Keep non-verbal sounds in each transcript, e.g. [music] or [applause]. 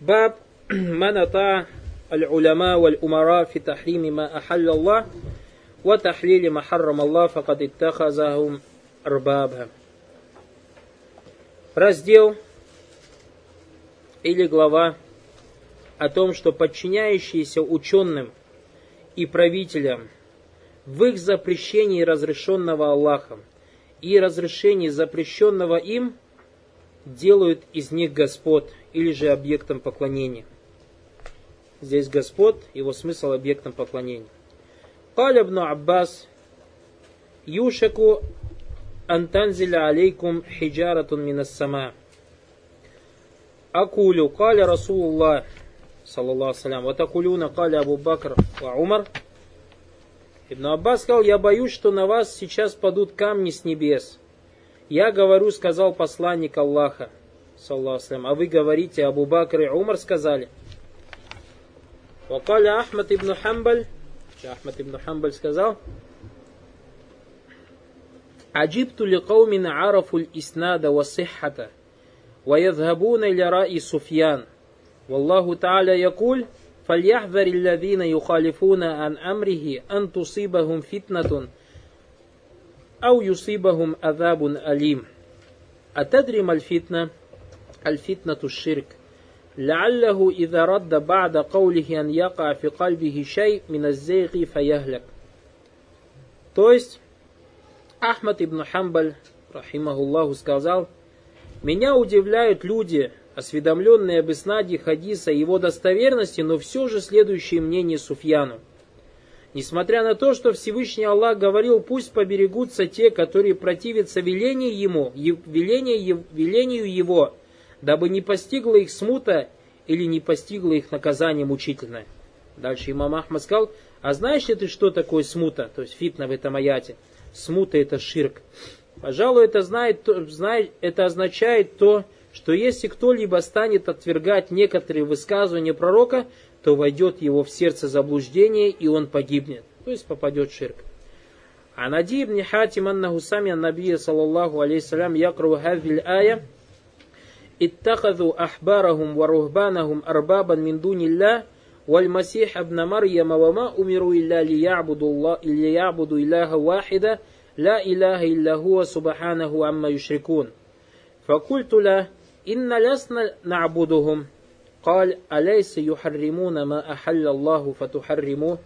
Баб Маната Аль-Уляма Валь-Умара Фи Тахрими Ма Ахаллаллах Ва Тахлили Ма Харрамаллах Факад Иттахазахум Рбаба Раздел или глава о том, что подчиняющиеся ученым и правителям в их запрещении разрешенного Аллахом и разрешении запрещенного им делают из них господ или же объектом поклонения. Здесь господ, его смысл объектом поклонения. قال ابن عباس يوشك أن تنزل عليكم حجارة من السماء أقول قال رسول الله صلى الله عليه وسلم وتقولون قال أبو بكر وعمر Ибн Аббас сказал, я боюсь, что на вас сейчас падут камни с небес. Я говорю, сказал посланник Аллаха, саллаху а вы говорите, Абу Бакр и Умар сказали. Вакаля Ахмад ибн Хамбаль, Ахмад ибн Хамбаль сказал, عجبت لقوم عرفوا الإسناد والصحة ويذهبون إلى رأي سفيان والله تعالى يقول فليحذر الذين يخالفون عن أمره أن تصيبهم فتنة أو يصيبهم عذاب أليم أتدري ما الفتنة؟ الفتنة الشرك لعله إذا رد بعد قوله أن يقع في قلبه شيء من الزيغ فيهلك То есть, Ахмад ибн Хамбаль, рахимахуллаху, сказал, «Меня удивляют люди, осведомленные об иснаде хадиса и его достоверности, но все же следующее мнение Суфьяну. Несмотря на то, что Всевышний Аллах говорил, пусть поберегутся те, которые противятся велению ему, велению, велению его, дабы не постигла их смута или не постигло их наказание мучительное. Дальше имам Ахмад сказал, а знаешь ли ты, что такое смута, то есть фитна в этом аяте? Смута это ширк. Пожалуй, это, знает, знает, это означает то, что если кто-либо станет отвергать некоторые высказывания пророка, то войдет его в сердце заблуждение, и он погибнет, то есть попадет в ширк. عن عدي بن حاتم أنه سمع النبي صلى الله عليه وسلم يقرأ هذه الآية اتخذوا أحبارهم ورهبانهم أربابا من دون الله والمسيح ابن مريم وما أمروا إلا ليعبدوا الله ليعبدوا إله واحدا لا إله إلا هو سبحانه عما يشركون فقلت له إن لسنا نعبدهم قال أليس يحرمون ما أحل الله فتحرموه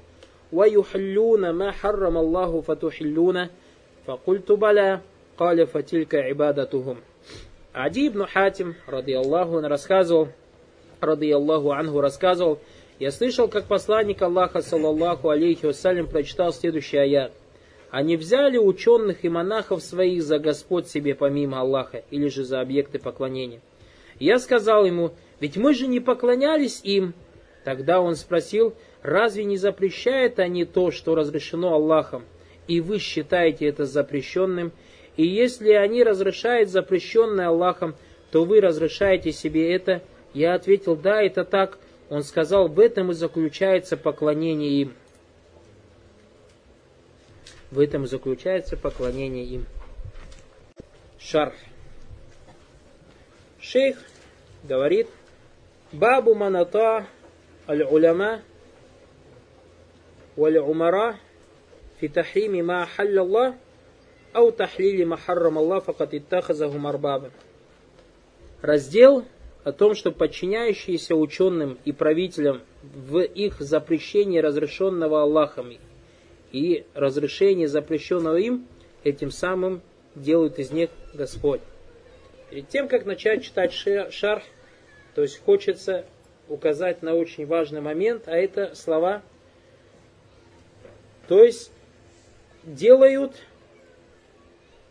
ويحلون ما حرم الله فتحلونه فقلت بلى قال فتلك عبادتهم Ади ибн Хатим, ради Аллаху, рассказывал, ради Аллаху Ангу рассказывал, я слышал, как посланник Аллаха, саллаллаху алейхи вассалям, прочитал следующий аят. Они взяли ученых и монахов своих за Господь себе помимо Аллаха, или же за объекты поклонения. Я сказал ему, ведь мы же не поклонялись им. Тогда он спросил, разве не запрещают они то, что разрешено Аллахом, и вы считаете это запрещенным? И если они разрешают запрещенное Аллахом, то вы разрешаете себе это? Я ответил, да, это так. Он сказал, в этом и заключается поклонение им. В этом и заключается поклонение им. Шарх. Шейх говорит, Бабу маната аль-уляма валь-умара фи тахрими ма халлаллах ау тахлили махаррам Аллах факат иттахазахум арбаба. Раздел о том, что подчиняющиеся ученым и правителям в их запрещении разрешенного Аллахом и разрешении запрещенного им, этим самым делают из них Господь. Перед тем, как начать читать шарх, то есть хочется указать на очень важный момент, а это слова, то есть делают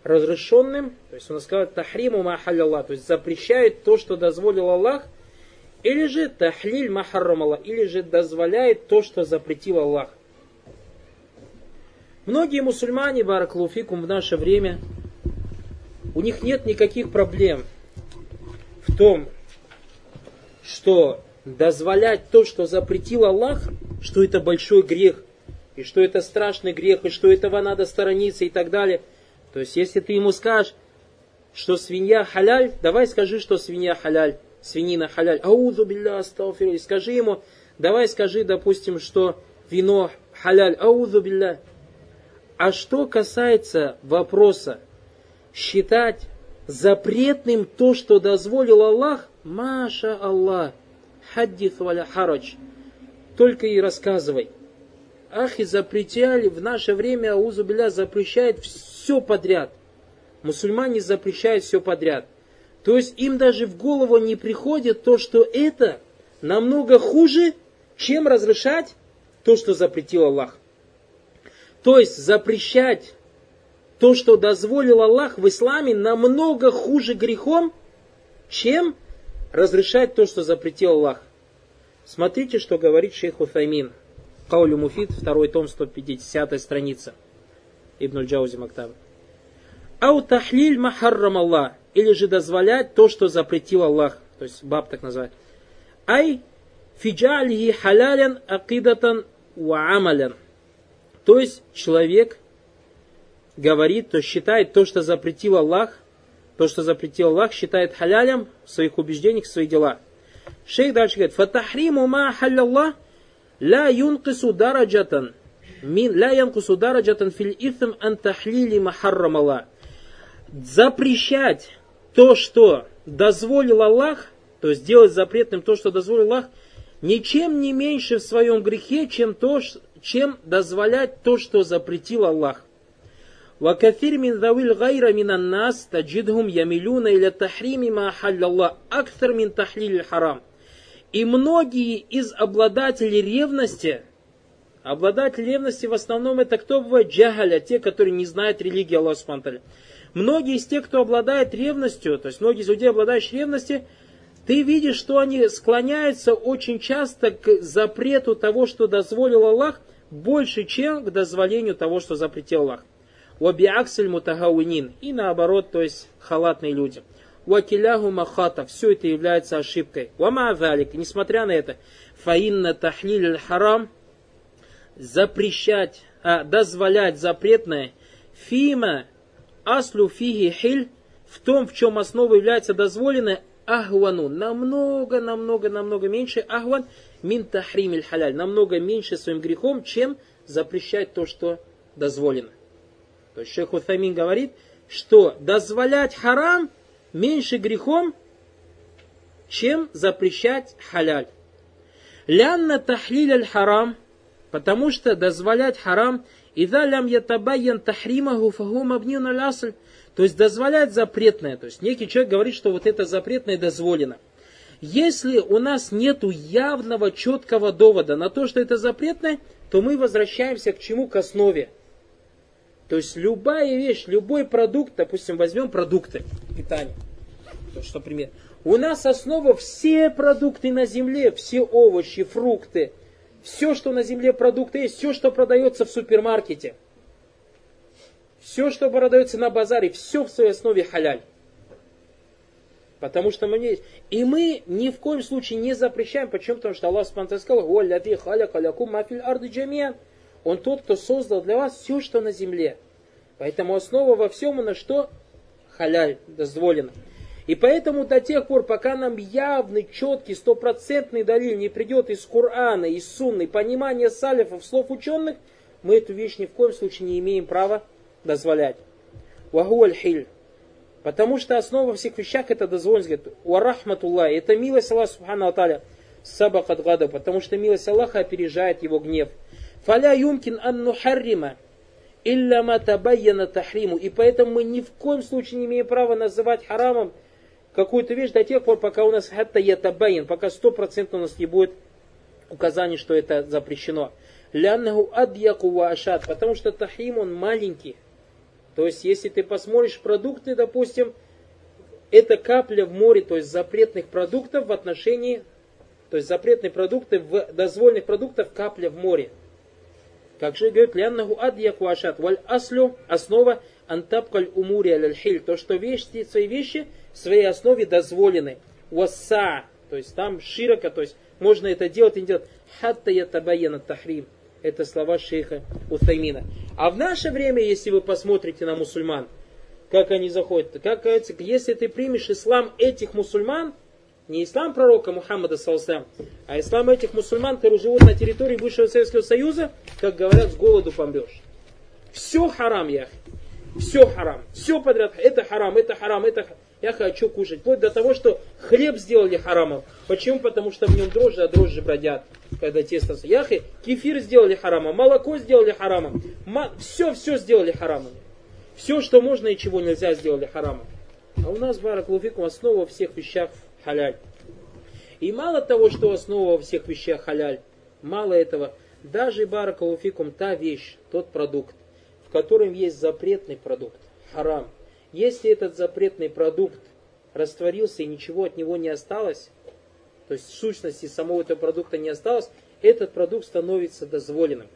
разрешенным, то есть он сказал тахриму махаль Аллах, то есть запрещает то, что дозволил Аллах, или же тахлиль махаррам Аллах, или же дозволяет то, что запретил Аллах. Многие мусульмане, бараклуфикум, в наше время, у них нет никаких проблем в том, что дозволять то, что запретил Аллах, что это большой грех, и что это страшный грех, и что этого надо сторониться и так далее – то есть, если ты ему скажешь, что свинья халяль, давай скажи, что свинья халяль. свинина халяль, аузу билля астафиру, скажи ему, давай скажи, допустим, что вино халяль, аузу билля. А что касается вопроса считать запретным то, что дозволил Аллах, маша Аллах, хаддиф валя харадж, только и рассказывай. Ахи запретяли в наше время, Аузубиля запрещает все подряд. Мусульмане запрещают все подряд. То есть им даже в голову не приходит то, что это намного хуже, чем разрешать то, что запретил Аллах. То есть запрещать то, что дозволил Аллах в исламе, намного хуже грехом, чем разрешать то, что запретил Аллах. Смотрите, что говорит шейх Уфаймин. Каулю Муфид, второй том, 150 страница. Ибн Джаузи Мактаб. Ау тахлиль махаррам Аллах. Или же дозволять то, что запретил Аллах. То есть баб так называть. Ай фиджалихи халялян акидатан ва амалян. То есть человек говорит, то считает то, что запретил Аллах, то, что запретил Аллах, считает халялем в своих убеждениях, в своих делах. Шейх дальше говорит, «Фатахриму ма халяллах ла юнкису дараджатан, мин, ла юнкису дараджатан фил ифм ан тахлили махаррамала». Запрещать то, что дозволил Аллах, то есть делать запретным то, что дозволил Аллах, ничем не меньше в своем грехе, чем то, чем дозволять то, что запретил Аллах. وكثير من ذوي الغير من الناس تجدهم يميلون إلى تحريم ما حل الله أكثر من تحليل الحرام. И многие из обладателей ревности, обладатели ревности в основном это кто бывает? Джагаля, те, которые не знают религии Аллаха Субтитры. Многие из тех, кто обладает ревностью, то есть многие из людей, обладающих ревностью, ты видишь, что они склоняются очень часто к запрету того, что дозволил Аллах, больше, чем к дозволению того, что запретил Аллах. Вабиаксель мутагауинин. И наоборот, то есть халатные люди. Вакиляху махата. Все это является ошибкой. Вама валик. Несмотря на это, фаинна тахлиль харам запрещать, а, дозволять запретное, фима аслю фиги хиль, в том, в чем основа является дозволенное, ахвану, намного, намного, намного меньше ахван мин тахримиль халяль, намного меньше своим грехом, чем запрещать то, что дозволено. То есть шейх Утамин говорит, что дозволять харам меньше грехом, чем запрещать халяль. Лянна тахлиль аль харам, потому что дозволять харам, ида лям ятабайян тахримаху фаху мабнин аль асль, то есть дозволять запретное, то есть некий человек говорит, что вот это запретное дозволено. Если у нас нет явного, четкого довода на то, что это запретное, то мы возвращаемся к чему? К основе. То есть любая вещь, любой продукт, допустим, возьмем продукты питания. То, что пример. У нас основа все продукты на земле, все овощи, фрукты, все, что на земле продукты есть, все, что продается в супермаркете, все, что продается на базаре, все в своей основе халяль. Потому что мы не... И мы ни в коем случае не запрещаем. Почему? Потому что Аллах сказал, Он тот, кто создал для вас все, что на земле. Поэтому основа во всем на что? Халяль, дозволено. И поэтому до тех пор, пока нам явный, четкий, стопроцентный далиль не придет из Корана, из Сунны, понимания салифов, слов ученых, мы эту вещь ни в коем случае не имеем права дозволять. Вагуаль хиль. Потому что основа всех вещах это дозволенность. Говорит, Уарахматуллах. Это милость Аллаха Субхану Аталя. Сабакат гада. Потому что милость Аллаха опережает его гнев. Фаля юмкин ан нухаррима. Илля матабайяна тахриму. И поэтому мы ни в коем случае не имеем права называть харамом какую-то вещь до тех пор, пока у нас хатта ятабайен, пока стопроцентно у нас не будет указаний, что это запрещено. Ляннаху адьяку ашат, потому что тахрим он маленький. То есть, если ты посмотришь продукты, допустим, это капля в море, то есть запретных продуктов в отношении, то есть запретные продукты в дозвольных продуктов капля в море. Как же говорит, ляннаху адьяку ашат, валь аслю, основа антапкаль умури аль то, что вещи, свои вещи в своей основе дозволены. Васа, то есть там широко, то есть можно это делать и не делать. Хатта ятабаяна тахрим. Это слова шейха Утаймина. А в наше время, если вы посмотрите на мусульман, как они заходят, как говорится, если ты примешь ислам этих мусульман, Не ислам пророка Мухаммада, салсам, а ислам этих мусульман, которые живут на территории бывшего Советского Союза, как говорят, с голоду помрешь. Все харам, я. Все харам. Все подряд. Это харам, это харам, это харам. Я хочу кушать. Вплоть до того, что хлеб сделали харамом. Почему? Потому что в нем дрожжи, а дрожжи бродят, когда тесто... Яхи, кефир сделали харамом, молоко сделали харамом. Все, все сделали харамом. Все, что можно и чего нельзя, сделали харамом. А у нас, баракулуфикум, основа во всех вещах халяль. И мало того, что основа во всех вещах халяль, мало этого, даже баракулуфикум, та вещь, тот продукт, в котором есть запретный продукт, харам, если этот запретный продукт растворился и ничего от него не осталось, то есть сущности самого этого продукта не осталось, этот продукт становится дозволенным.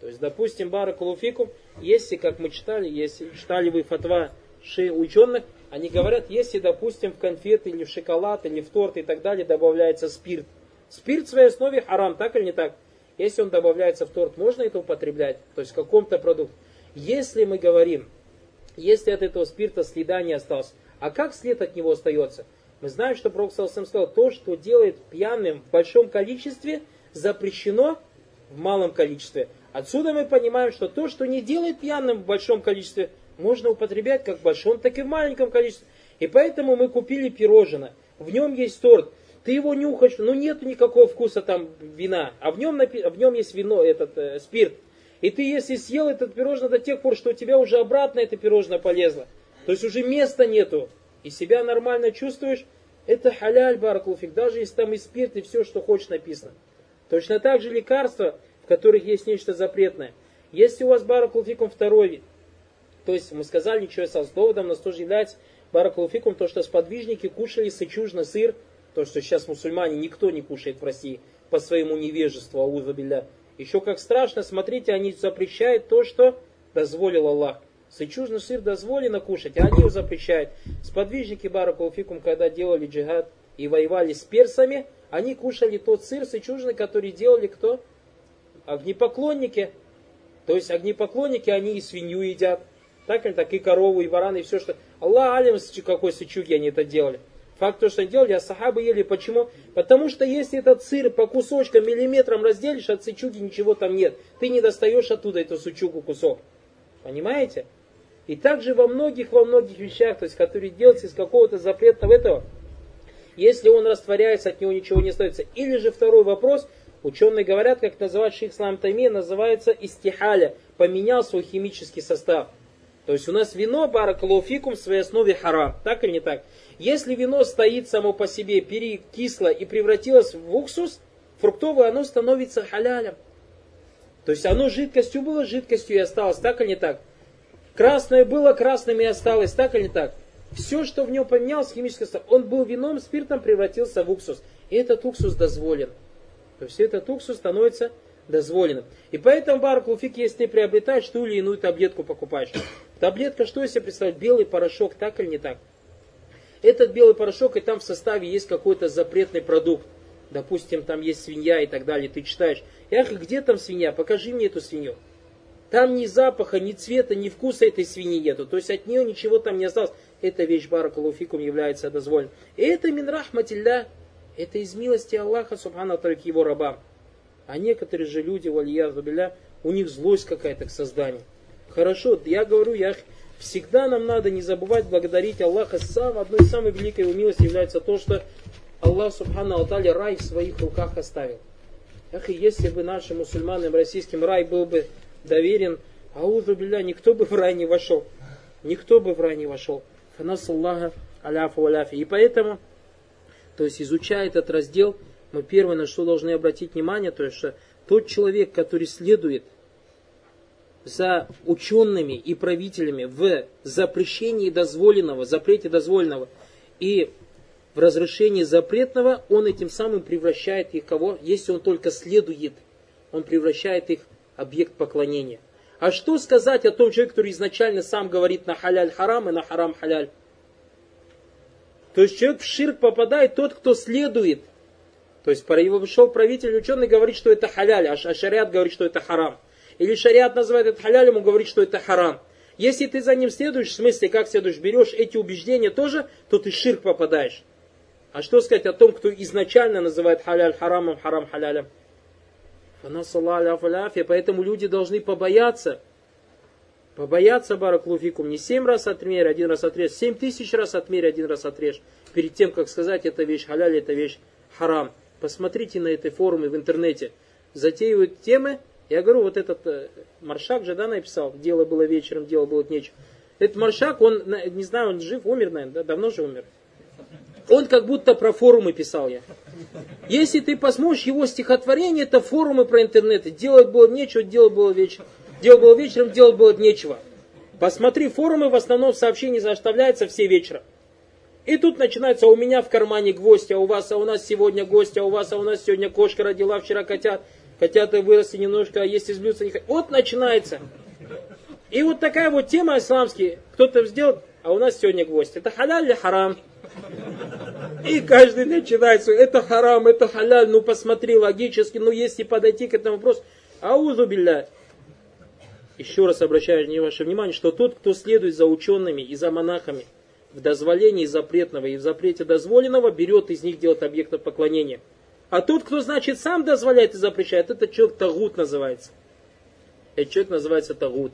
То есть, допустим, баракулуфикум, если, как мы читали, если читали вы фатва ши ученых, они говорят, если, допустим, в конфеты или в шоколад, или в торт и так далее добавляется спирт. Спирт в своей основе харам, так или не так? Если он добавляется в торт, можно это употреблять? То есть в каком-то продукте. Если мы говорим, если от этого спирта следа не осталось. А как след от него остается? Мы знаем, что Пророк Салсам сказал, то, что делает пьяным в большом количестве, запрещено в малом количестве. Отсюда мы понимаем, что то, что не делает пьяным в большом количестве, можно употреблять как в большом, так и в маленьком количестве. И поэтому мы купили пирожное. В нем есть торт. Ты его нюхаешь, но нет никакого вкуса там вина. А в нем, в нем есть вино, этот э, спирт. И ты, если съел этот пирожное до тех пор, что у тебя уже обратно это пирожное полезло, то есть уже места нету, и себя нормально чувствуешь, это халяль баракулфик, даже если там и спирт, и все, что хочешь написано. Точно так же лекарства, в которых есть нечто запретное. Если у вас баракулфикум второй вид, то есть мы сказали, ничего с доводом, у нас тоже является баракулфикум, то, что сподвижники кушали сычужно сыр, то, что сейчас мусульмане никто не кушает в России по своему невежеству, аузабилля. Еще как страшно, смотрите, они запрещают то, что дозволил Аллах. Сычужный сыр дозволено кушать, а они его запрещают. Сподвижники Баракулфикум, когда делали джихад и воевали с персами, они кушали тот сыр сычужный, который делали кто? Огнепоклонники. То есть огнепоклонники, они и свинью едят. Так или так, и корову, и бараны, и все, что... Аллах алим, какой сычуги они это делали. Факт то, что они делали, а сахабы ели. Почему? Потому что если этот сыр по кусочкам, миллиметрам разделишь, от сычуги ничего там нет. Ты не достаешь оттуда эту сычугу кусок. Понимаете? И также во многих, во многих вещах, то есть, которые делаются из какого-то запретного этого, если он растворяется, от него ничего не остается. Или же второй вопрос, ученые говорят, как называют шейх Ислам Тайми, называется истихаля, поменял свой химический состав. То есть у нас вино, баракалуфикум, в своей основе харам. Так или не так? Если вино стоит само по себе, перекисло и превратилось в уксус, фруктовое, оно становится халялем. То есть оно жидкостью было, жидкостью и осталось. Так или не так? Красное было, красным и осталось. Так или не так? Все, что в нем поменялось, химическое состав, он был вином, спиртом, превратился в уксус. И этот уксус дозволен. То есть этот уксус становится дозволенным. И поэтому, Баракулфик, если ты приобретаешь ту или иную таблетку, покупаешь. Таблетка, что из себя представляет? Белый порошок, так или не так? Этот белый порошок, и там в составе есть какой-то запретный продукт. Допустим, там есть свинья и так далее. Ты читаешь, эх, где там свинья? Покажи мне эту свинью. Там ни запаха, ни цвета, ни вкуса этой свиньи нету. То есть от нее ничего там не осталось. Эта вещь баракалуфикум является дозволенной. И это мин рахматилля. Это из милости Аллаха, субхану к его рабам. А некоторые же люди, валия билля, у них злость какая-то к созданию. Хорошо, я говорю, я всегда нам надо не забывать благодарить Аллаха. Сам, одной из самых великой его милости является то, что Аллах Субхану Алталя рай в своих руках оставил. Ах, и если бы нашим мусульманам российским рай был бы доверен, аузу билля, никто бы в рай не вошел. Никто бы в рай не вошел. Фанас Аллаха аляфу аляфи. И поэтому, то есть изучая этот раздел, мы первое, на что должны обратить внимание, то есть, что тот человек, который следует за учеными и правителями в запрещении дозволенного, запрете дозволенного и в разрешении запретного, он этим самым превращает их кого? Если он только следует, он превращает их в объект поклонения. А что сказать о том человеке, который изначально сам говорит на халяль харам и на харам халяль? То есть человек в ширк попадает тот, кто следует то есть пришел правитель ученый говорит, что это халяль, а шариат говорит, что это харам. Или шариат называет это халялем, он говорит, что это харам. Если ты за ним следуешь, в смысле, как следуешь, берешь эти убеждения тоже, то ты ширк попадаешь. А что сказать о том, кто изначально называет халяль харамом, харам халялем? Поэтому люди должны побояться. Побояться бараклуфикум. Не семь раз отмерь, один раз отрежь. Семь тысяч раз отмерь, один раз отрежь. Перед тем, как сказать, это вещь халяль, это вещь харам. Посмотрите на этой форуме в интернете. Затеивают темы. Я говорю, вот этот э, Маршак же, да, написал. Дело было вечером, дело было нечего. Этот Маршак, он, не знаю, он жив, умер, наверное, да, давно же умер. Он как будто про форумы писал я. Если ты посмотришь его стихотворение, это форумы про интернет. Делать было нечего, делать было вечером. Делать было вечером, делать было нечего. Посмотри форумы, в основном сообщения заставляются все вечером. И тут начинается, а у меня в кармане гвоздь, а у вас, а у нас сегодня гость, а у вас, а у нас сегодня кошка родила, вчера котят, котята выросли немножко, а есть из блюдца не хотят. Вот начинается. И вот такая вот тема исламские. Кто-то сделал, а у нас сегодня гвоздь. Это халяль или харам? И каждый начинает, это харам, это халяль, ну посмотри логически, ну если подойти к этому вопросу, аузу билля. Еще раз обращаю ваше внимание, что тот, кто следует за учеными и за монахами в дозволении запретного и в запрете дозволенного, берет из них делать объектов поклонения. А тот, кто, значит, сам дозволяет и запрещает, это человек тагут называется. Этот человек называется тагут.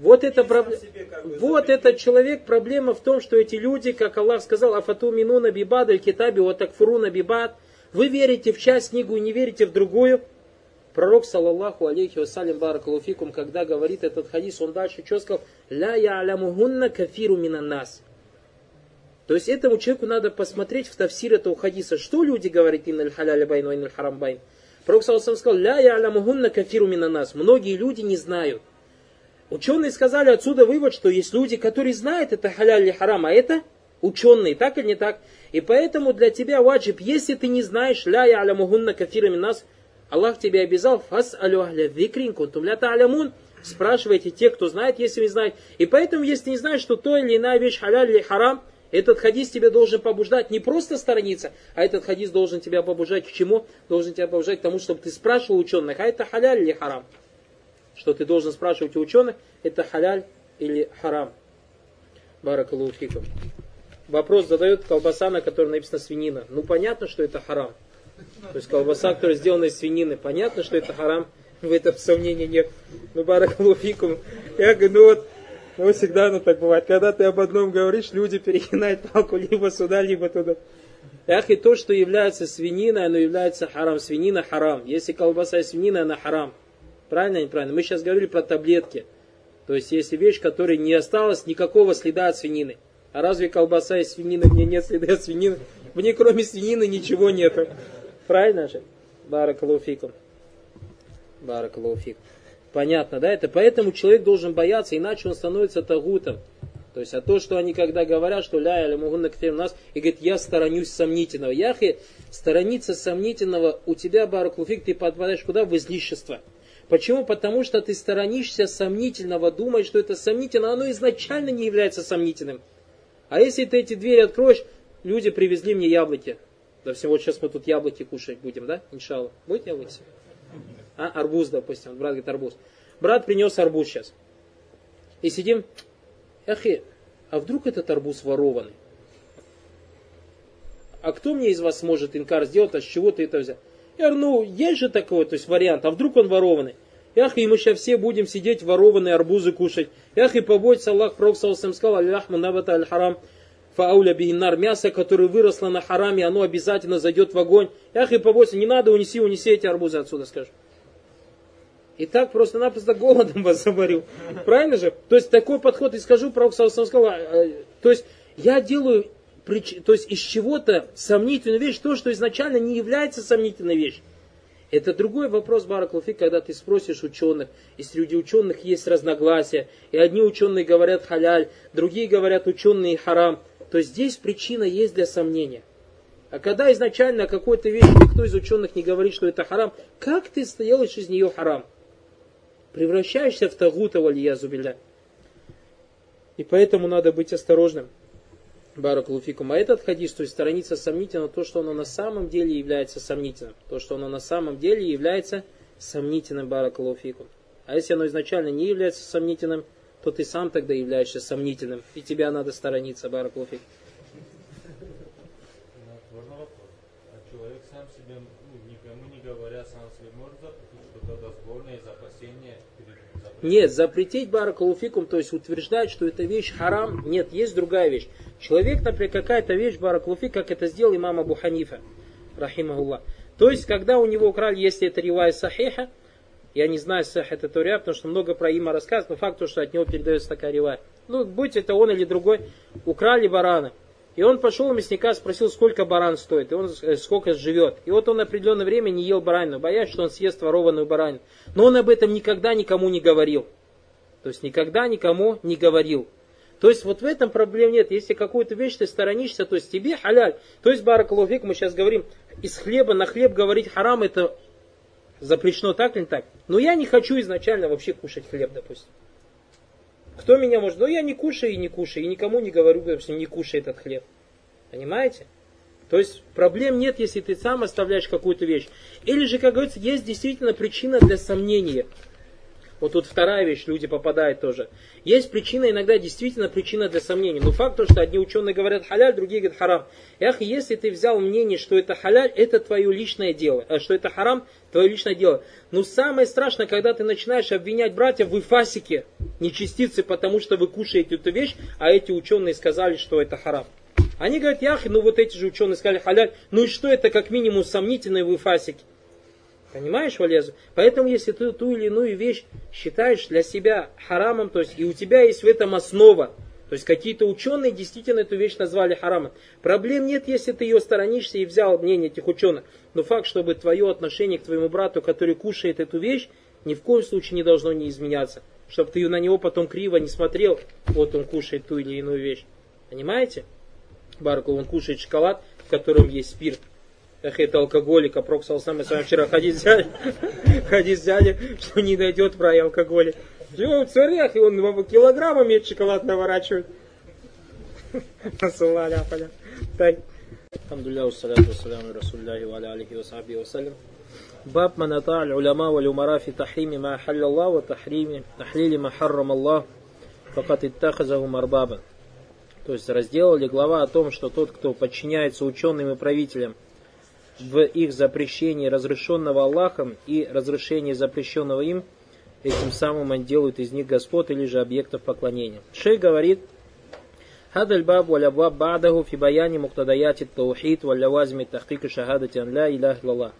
Вот это проблема. Вот этот человек, проблема в том, что эти люди, как Аллах сказал, أفتؤمنون ببعض الكتاب وتكفرون ببعض, вы верите в часть книгу и не верите в другую. Пророк, صلى الله عليه وسلم بارك الله فيكم, когда говорит этот хадис, он дальше что сказал? لا يعلمهن كثير من الناس. То есть этому человеку надо посмотреть в тафсир этого хадиса, что люди говорят, إن الحلال بين، إن الحرام بين. Пророк صلى الله сказал, لا يعلمهن كثير من الناس. Многие люди не знают. Ученые сказали отсюда вывод, что есть люди, которые знают это халяль или харам, а это ученые, так или не так. И поэтому для тебя ваджиб, если ты не знаешь, ля я алямухунна кафирами нас, Аллах тебе обязал, фас алю ахля викрин кунтум ля алямун, спрашивайте те, кто знает, если не знает. И поэтому, если не знаешь, что то или иная вещь халяль или харам, этот хадис тебя должен побуждать не просто сторониться, а этот хадис должен тебя побуждать к чему? Должен тебя побуждать к тому, чтобы ты спрашивал ученых, а это халяль или харам что ты должен спрашивать у ученых, это халяль или харам. Баракалуфикум. Вопрос задает колбаса, на которой написано свинина. Ну понятно, что это харам. То есть колбаса, которая сделана из свинины, понятно, что это харам. В этом сомнения нет. Ну баракалуфикум. Я говорю, ну вот, ну всегда оно так бывает. Когда ты об одном говоришь, люди перегинают палку либо сюда, либо туда. Ах, и то, что является свининой, оно является харам. Свинина харам. Если колбаса и свинина, она харам. Правильно, неправильно? Мы сейчас говорили про таблетки. То есть, если вещь, которой не осталось никакого следа от свинины. А разве колбаса из свинины, в ней нет следа от свинины? В ней кроме свинины ничего нету. Правильно же? Баракалуфикум. Баракалуфикум. Понятно, да? Это поэтому человек должен бояться, иначе он становится тагутом. То есть, а то, что они когда говорят, что ля или могу у нас, и говорит, я сторонюсь сомнительного. Яхи, сторониться сомнительного, у тебя, Баракулуфик, ты подпадаешь куда? В излишество. Почему? Потому что ты сторонишься сомнительного, думаешь, что это сомнительно, оно изначально не является сомнительным. А если ты эти двери откроешь, люди привезли мне яблоки. Допустим, вот сейчас мы тут яблоки кушать будем, да? Иншалла. Будет яблоки? А, арбуз, допустим. Брат говорит, арбуз. Брат принес арбуз сейчас. И сидим, эхи, а вдруг этот арбуз ворованный? А кто мне из вас сможет инкар сделать, а с чего ты это взял? Я говорю, ну, есть же такой, то есть вариант, а вдруг он ворованный? Ях, и мы сейчас все будем сидеть ворованные арбузы кушать. Ях, и побойтесь Аллах, Пророк сказал, набата аль-харам, фауля бигинар, мясо, которое выросло на хараме, оно обязательно зайдет в огонь. Ях, и побойся, не надо, унеси, унеси эти арбузы отсюда, скажешь. И так просто-напросто голодом вас заморил. Правильно же? То есть такой подход, и скажу, Пророк сказал, э, то есть я делаю то есть из чего-то сомнительную вещь, то, что изначально не является сомнительной вещью. Это другой вопрос, Баракулфик, когда ты спросишь ученых, и среди ученых есть разногласия, и одни ученые говорят халяль, другие говорят ученые харам, то здесь причина есть для сомнения. А когда изначально какой-то вещь никто из ученых не говорит, что это харам, как ты сделаешь из нее харам? Превращаешься в тагута валия зубиля. И поэтому надо быть осторожным. Баракулуфикум. А этот хадис, то есть сторониться сомнительно то, что оно на самом деле является сомнительным. То, что оно на самом деле является сомнительным Баракулуфикум. А если оно изначально не является сомнительным, то ты сам тогда являешься сомнительным. И тебя надо сторониться, Баракулуфик. Можно вопрос? А человек сам себе, ну, никому не говоря, сам себе может запретить что-то дозволенное из опасения нет, запретить баракулуфикум, то есть утверждать, что эта вещь харам, нет, есть другая вещь. Человек, например, какая-то вещь баракулуфик, как это сделал имам Абу Ханифа, рахимахуллах. То есть, когда у него украли, если это ривай сахиха, я не знаю, сах это туря, потому что много про има рассказывают, но факт то, что от него передается такая ривая. Ну, будь это он или другой, украли барана. И он пошел у мясника, спросил, сколько баран стоит, и он э, сколько живет. И вот он определенное время не ел баранину, боясь, что он съест ворованную баранину. Но он об этом никогда никому не говорил. То есть никогда никому не говорил. То есть вот в этом проблем нет. Если какую-то вещь ты сторонишься, то есть тебе халяль. То есть, баракалуфик, мы сейчас говорим, из хлеба на хлеб говорить харам, это запрещено так или так. Но я не хочу изначально вообще кушать хлеб, допустим. Кто меня может? Ну я не кушаю и не кушаю, и никому не говорю, допустим, не кушай этот хлеб. Понимаете? То есть проблем нет, если ты сам оставляешь какую-то вещь. Или же, как говорится, есть действительно причина для сомнения. Вот тут вторая вещь, люди попадают тоже. Есть причина, иногда действительно причина для сомнений. Но факт то, что одни ученые говорят халяль, другие говорят харам. Эх, если ты взял мнение, что это халяль, это твое личное дело. А что это харам, твое личное дело. Но самое страшное, когда ты начинаешь обвинять братьев в фасике, нечистицы, потому что вы кушаете эту вещь, а эти ученые сказали, что это харам. Они говорят, яхи, ну вот эти же ученые сказали халяль, ну и что это как минимум сомнительные вы фасики? Понимаешь, Валезу? Поэтому, если ты ту или иную вещь считаешь для себя харамом, то есть и у тебя есть в этом основа, то есть какие-то ученые действительно эту вещь назвали харамом. Проблем нет, если ты ее сторонишься и взял мнение этих ученых. Но факт, чтобы твое отношение к твоему брату, который кушает эту вещь, ни в коем случае не должно не изменяться. Чтобы ты на него потом криво не смотрел, вот он кушает ту или иную вещь. Понимаете? Барку, он кушает шоколад, в котором есть спирт. Эх, это алкоголик, а Проксал сам, мы с вами вчера хадис взяли, [laughs] хадис взяли, что не дойдет про алкоголик. Все, в царях, и он килограммами шоколад наворачивает. [laughs] Насулаля, поля. Так. Алхамдулillah, вассаляту вассаляму расулляхи ва алихи ва сахби вассалям. باب من أطاع العلماء والأمراء في تحريم ما حل الله وتحريم تحليل ما حرم الله فقد اتخذهم أربابا то есть раздел или глава о том, что тот, кто подчиняется ученым и правителям в их запрещении разрешенного Аллахом и разрешении запрещенного им, этим самым он делает из них господ или же объектов поклонения. Шей говорит, هذا الباب والأبواب بعده في بيان مقتضيات التوحيد واللوازم تحقيق شهادة أن لا إله إلا الله.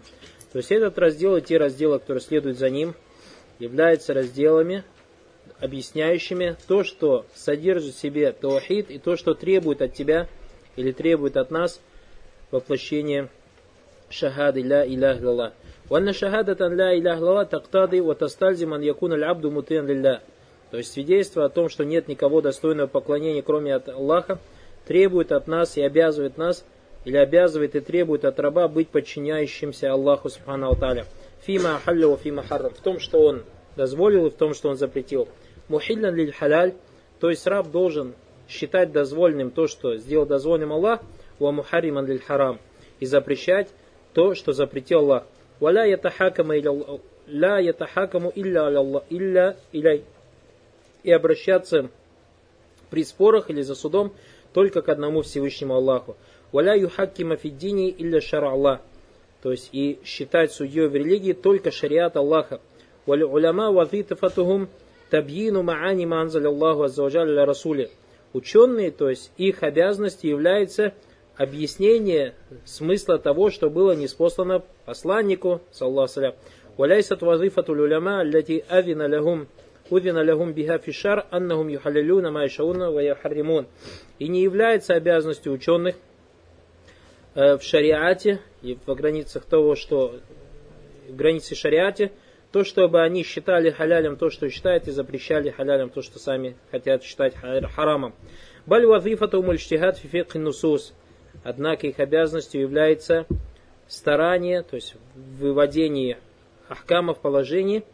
То есть этот раздел и те разделы, которые следуют за ним, являются разделами, объясняющими то, что содержит в себе таухид и то, что требует от тебя или требует от нас воплощение шахады ля илях лала. Ванна шахадатан ля илях лала тактады ватастальзим ан якун аль абду мутен лилля. То есть свидетельство о том, что нет никого достойного поклонения, кроме от Аллаха, требует от нас и обязывает нас, или обязывает и требует от раба быть подчиняющимся Аллаху Субхану Алталя. Фима халлю фима харрам. В том, что он дозволил и в том, что он запретил. Мухиллян лиль халяль. То есть раб должен считать дозвольным то, что сделал дозвольным Аллах, ва мухариман лиль харам. И запрещать то, что запретил Аллах. Валя ятахакама ля ятахакаму илля аллах, илля иляй. И обращаться при спорах или за судом только к одному Всевышнему Аллаху. Валя юхаккима фиддини илля шара Аллах. То есть и считать судьей в религии только шариат Аллаха. Валь уляма вазитафатухум табьину маани манзаль Аллаху аззаваджаль расуле. Ученые, то есть их обязанностью является объяснение смысла того, что было неспослано посланнику, саллаху. Валяйсат вазифату уляма, аллати авина лягум Удина лягум биха фишар, аннахум юхалилюна майшауна ва яхарримун. И не является обязанностью ученых э, в шариате и в границах того, что в границе шариате, то, чтобы они считали халялем то, что считают, и запрещали халялем то, что сами хотят считать харамом. Баль вазифату мульштихат фифик нусус. Однако их обязанностью является старание, то есть выводение ахкамов положений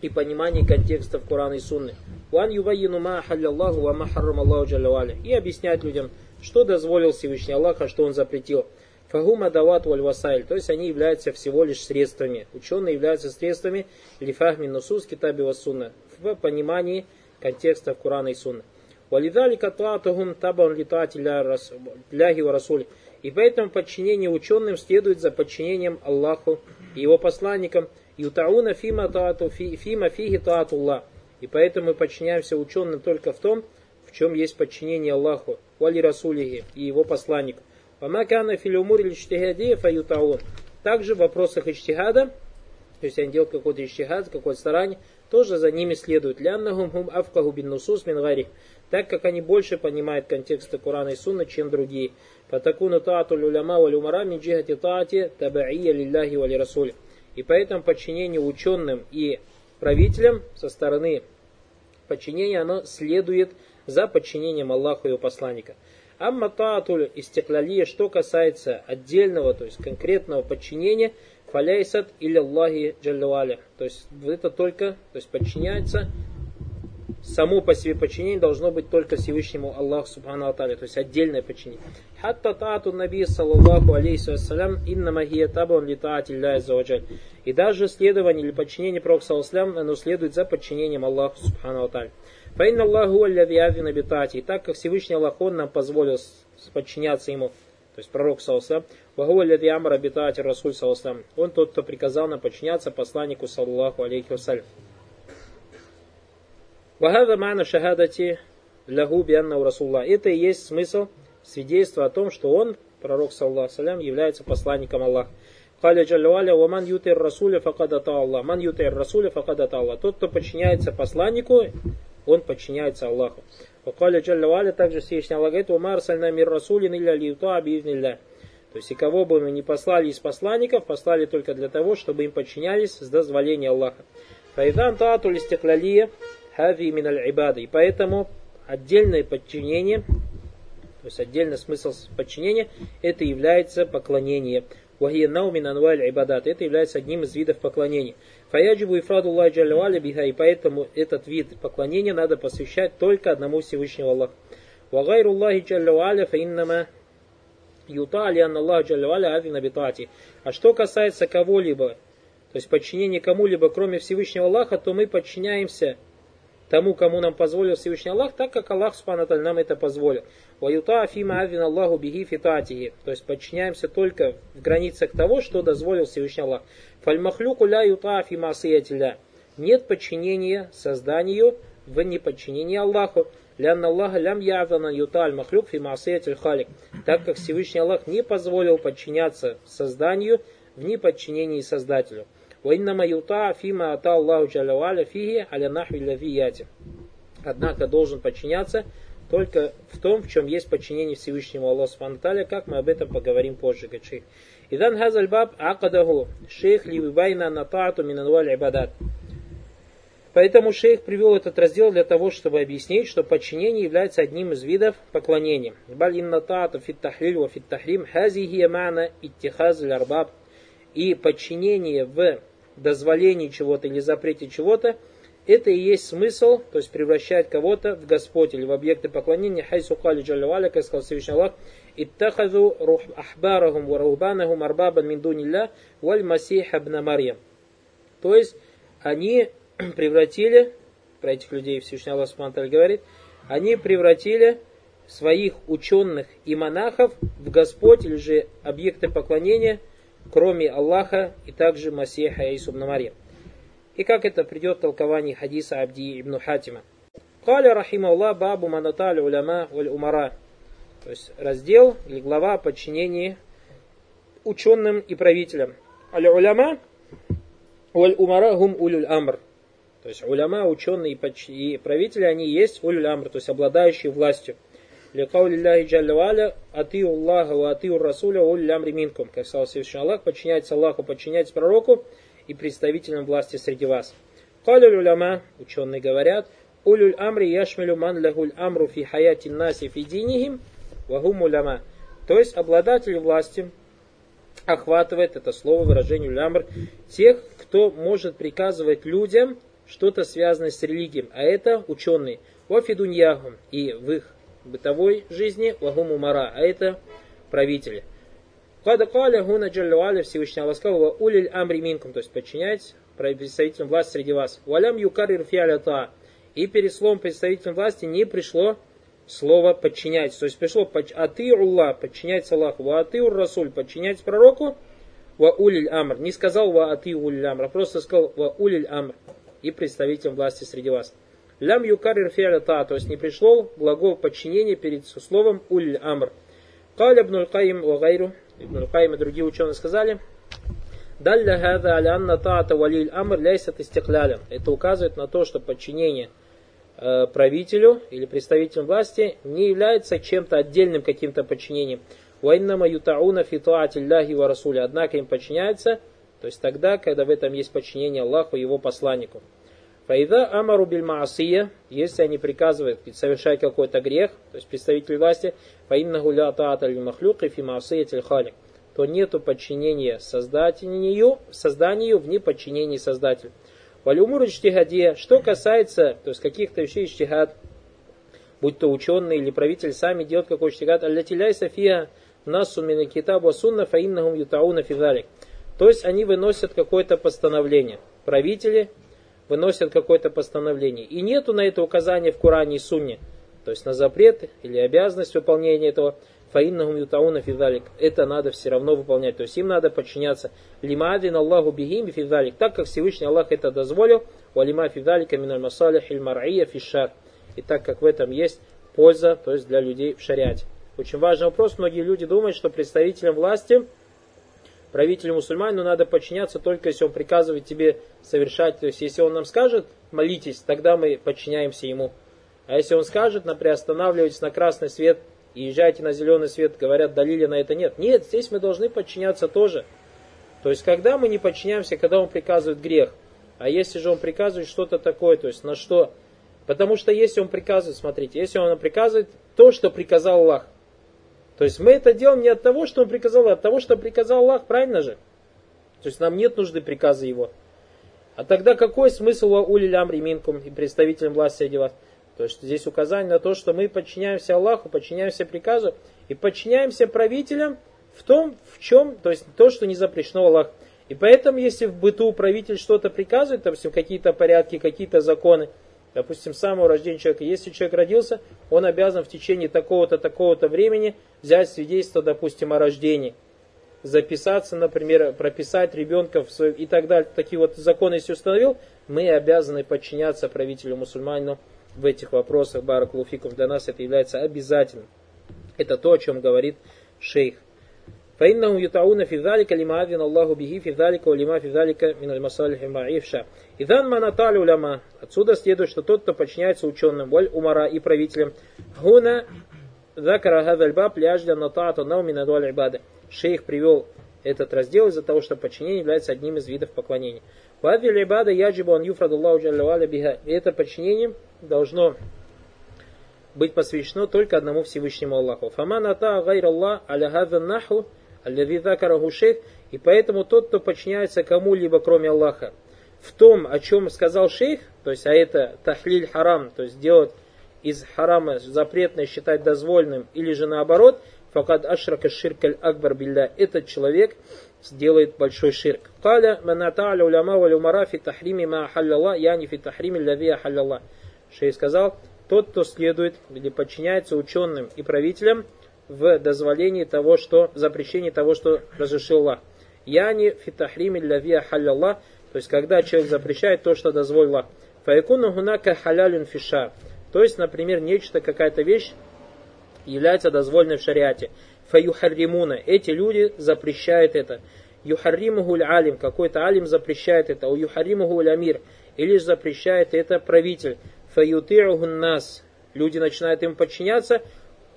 и понимание контекстов Корана и Сунны. Ван юбайину ма халяллаху ва ма И объяснять людям что дозволил Всевышний Аллах, а что он запретил. Фагума дават валь васайль, то есть они являются всего лишь средствами. Ученые являются средствами лифахми нусус китаби васунна в понимании контекста Корана и Сунны. Валидалика таатухум табан литати ляхи ва расуль. И поэтому подчинение ученым следует за подчинением Аллаху и его посланникам. Ютауна фима таату фима фиги таатуллах. И поэтому мы подчиняемся ученым только в том, в чем есть подчинение Аллаху, вали расулихи и его посланнику. Вамакана филюмур или фаютаун. Также в вопросах ичтихада, то есть они делают какой-то ичтихад, какое-то старание, тоже за ними следует. Ляннахум хум афкаху бин нусус мин гарих. Так как они больше понимают контексты Корана и Сунны, чем другие. Фатакуну таату люляма валь умара мин джихати таати табаия лилляхи вали расуль. И поэтому подчинение ученым и правителям со стороны подчинения, оно следует за подчинением Аллаху и его посланника. Амма таатуль истеклалия, что касается отдельного, то есть конкретного подчинения, фаляйсат или Аллахи джаллаваля. То есть это только, то есть подчиняется, само по себе подчинение должно быть только Всевышнему Аллаху Субхану Аталя, то есть отдельное подчинение. Хатта таату наби саллаллаху алейхи вассалям инна магия табан ли таати заваджаль. И даже следование или подчинение Пророку саллаллаху оно следует за подчинением Аллаху Субхану Аталя. Фаинна Аллаху аллади авина битати. И так как Всевышний Аллах, Он нам позволил подчиняться Ему, то есть пророк Саусам, Ваху аллади амара битати Расуль Саусам. Он тот, кто приказал нам подчиняться посланнику Саллаху алейхи вассалям. Вахада мана шахадати лягу бианна Расулла. Это и есть смысл свидетельства о том, что он, пророк Саллаху салям, является посланником Аллаха. Каля Джалюаля, ваман ютер расуля факадата Аллах. Ман ютер расуля факадата Аллах. Тот, кто подчиняется посланнику, он подчиняется Аллаху. Вакаля Джалля Валя также Всевышний Аллах говорит, «Умар сальна мир расулин илля лиута абивнилля». То есть, и кого бы мы не послали из посланников, послали только для того, чтобы им подчинялись с дозволения Аллаха. Файдан таату листеклалия хави миналь ибада. И поэтому отдельное подчинение, то есть отдельный смысл подчинения, это является поклонение. Вахия наумин анваль. Это является одним из видов поклонения. Фаяджибу ифраду Аллах Джаляваля биха, и поэтому этот вид поклонения надо посвящать только одному Всевышнему Аллаху. Вагайру Аллахи Джаляваля фаиннама юта алиан Аллах Джаляваля авина битати. А что касается кого-либо, то есть подчинение кому-либо, кроме Всевышнего Аллаха, то мы подчиняемся тому, кому нам позволил Всевышний Аллах, так как Аллах Субхану нам это позволил. Ваюта афима авин Аллаху биги фитатихи. То есть подчиняемся только в границах того, что дозволил Всевышний Аллах. Фальмахлюку ля юта афима асиятиля. Нет подчинения созданию в неподчинении Аллаху. Лянна Аллаха лям явана юта аль махлюк фи масиятиль халик. Так как Всевышний Аллах не позволил подчиняться созданию в неподчинении Создателю. وإنما يطاع فيما أتى الله جل وعلا فيه على نحو الذي ياتي. Однако должен подчиняться только в том, в чем есть подчинение Всевышнему Аллаху Субхану как мы об этом поговорим позже, говорит шейх. Идан хазаль баб акадаху шейх ливайна натаату минануаль ибадат. Поэтому шейх привел этот раздел для того, чтобы объяснить, что подчинение является одним из видов поклонения. Баль иннатаату фит тахлиль ва фит тахрим хазихия мана иттихаз арбаб. И подчинение в дозволении чего-то или запрете чего-то, это и есть смысл, то есть превращать кого-то в Господь или в объекты поклонения. Хайсу кали джаляваля, как сказал Всевышний Аллах, «Иттахазу ахбарахум ва рухбанахум арбабан мин дунилля валь масих абна Марьям». То есть они [clears throat] превратили, про этих людей Всевышний Аллах Субтитры говорит, они превратили своих ученых и монахов в Господь или же объекты поклонения – кроме Аллаха и также Масиха Исубна Марьям. И как это придет в толковании хадиса Абди ибн Хатима. Каля рахима бабу манаталь уляма валь умара. То есть раздел или глава о подчинении ученым и правителям. Аль уляма валь умара гум улюль амр. То есть уляма, ученые и правители, они есть улюль амр, то есть обладающие властью. Ликаули Аллахи Джалля Валя, атию Аллаха ва атию Расуля уль лямри минкум. Как сказал Всевышний Аллах, подчиняйтесь Аллаху, подчиняйтесь пророку и представителям власти среди вас. Калю уляма, ученые говорят, улюль амри яшмилю ман лягуль амру фи хаяти наси фи динихим вагум уляма. То есть обладатель власти охватывает это слово, выражение улямр, тех, кто может приказывать людям что-то связанное с религией, а это ученые. Вафидуньяхум и в их бытовой жизни, вагум умара, а это правители. Када каля гуна джаллюаля Всевышний Аллах сказал, улиль амри минкум, то есть подчиняйтесь представителям власти среди вас. Валям юкарир фиалята. И перед словом представителям власти не пришло слово подчиняйтесь. То есть пришло а ты Аллах, подчиняйтесь Аллаху, ва ты Расуль, подчиняйтесь пророку, ва улиль амр. Не сказал ва аты улиль амр, а просто сказал ва улиль амр и представителям власти среди вас. Лям юкарир фиалята, то есть не пришло глагол подчинения перед словом улиль амр. Каля ибн аль-Каим ва гайру, аль-Каим и другие ученые сказали, Далля хада алянна таата валиль амр ляйсат истеклялем. Это указывает на то, что подчинение э, правителю или представителям власти не является чем-то отдельным каким-то подчинением. Вайнама ютауна фитуатилляхи ва расуля. Однако им подчиняется, то есть тогда, когда в этом есть подчинение Аллаху и его посланнику. Фаида амару биль если они приказывают совершать какой-то грех, то есть представитель власти, фаиннаху ля таата лил махлюки фи маасия халик то нету подчинения создателю, созданию в неподчинении создателю. Валюмур иштихадия, что касается, то есть каких-то вещей иштихад, будь то ученые или правитель сами делают какой иштихад, аллатиляй сафия насу мина китабу сунна фаиннахум ютауна фидалик. То есть они выносят какое-то постановление. Правители выносят какое-то постановление. И нету на это указания в Коране и Сунне. То есть на запрет или обязанность выполнения этого фаиннахум ютауна фидалик. Это надо все равно выполнять. То есть им надо подчиняться. Лимадин Аллаху бигим фидалик. Так как Всевышний Аллах это дозволил. Валима фидалика миналь масалих иль мар'ия фишар. И так как в этом есть польза, то есть для людей в шариате. Очень важный вопрос. Многие люди думают, что представителям власти, правителю мусульман, надо подчиняться только если он приказывает тебе совершать. То есть если он нам скажет, молитесь, тогда мы подчиняемся ему. А если он скажет, например, останавливайтесь на красный свет, и езжайте на зеленый свет, говорят, далили на это нет. Нет, здесь мы должны подчиняться тоже. То есть, когда мы не подчиняемся, когда он приказывает грех, а если же он приказывает что-то такое, то есть на что? Потому что если он приказывает, смотрите, если он приказывает то, что приказал Аллах, то есть мы это делаем не от того, что он приказал, а от того, что приказал Аллах, правильно же? То есть нам нет нужды приказа его. А тогда какой смысл у улиль амри минкум и представителям власти среди вас? То есть здесь указание на то, что мы подчиняемся Аллаху, подчиняемся приказу и подчиняемся правителям в том, в чем, то есть то, что не запрещено Аллах. И поэтому, если в быту правитель что-то приказывает, допустим, какие-то порядки, какие-то законы, допустим, с самого рождения человека, если человек родился, он обязан в течение такого-то, такого-то времени взять свидетельство, допустим, о рождении, записаться, например, прописать ребенка в свой, и так далее. Такие вот законы, если установил, мы обязаны подчиняться правителю мусульманину в этих вопросах Баракулуфикум для нас это является обязательным. Это то, о чем говорит шейх. فإنهم يطعون في ذلك لما أذن الله به في ذلك ولما في ذلك من المصالح المعيشة. إذا ما نطال علماء. Отсюда следует, что тот, кто подчиняется ученым, воль умара и правителям, هنا ذكر هذا الباب لأجل أن طاعة النوم من أدوال العبادة. Шейх привел этот раздел из-за того, что подчинение является одним из видов поклонения. Вади либада яджибу ан юфраду Аллаху джалла биха. И это подчинение должно быть посвящено только одному Всевышнему Аллаху. Фаман ата гайр Аллах аля хаза наху аллави закараху шейх. И поэтому тот, кто подчиняется кому-либо, кроме Аллаха, в том, о чем сказал шейх, то есть, а это тахлиль харам, то есть делать из харама запретное считать дозвольным, или же наоборот, факад ашрака ширкаль акбар билля, этот человек сделает большой ширк. Каля маната'ля уляма валь умара фи тахрими ма ахаллалла, яни фи тахрими лади ахаллалла. Шей сказал, тот, кто следует или подчиняется ученым и правителям в дозволении того, что, в запрещении того, что разрешил Аллах. Яни фитахрими лави халяллах, то есть когда человек запрещает то, что дозволил Аллах. Гунака халялюн фиша. То есть, например, нечто, какая-то вещь является дозволенной в шариате. Фаюхарримуна. Эти люди запрещают это. Юхарримуху алим. Какой-то алим запрещает это. У юхарримуху амир. Или запрещает это правитель фаюти'ухун нас. Люди начинают им подчиняться.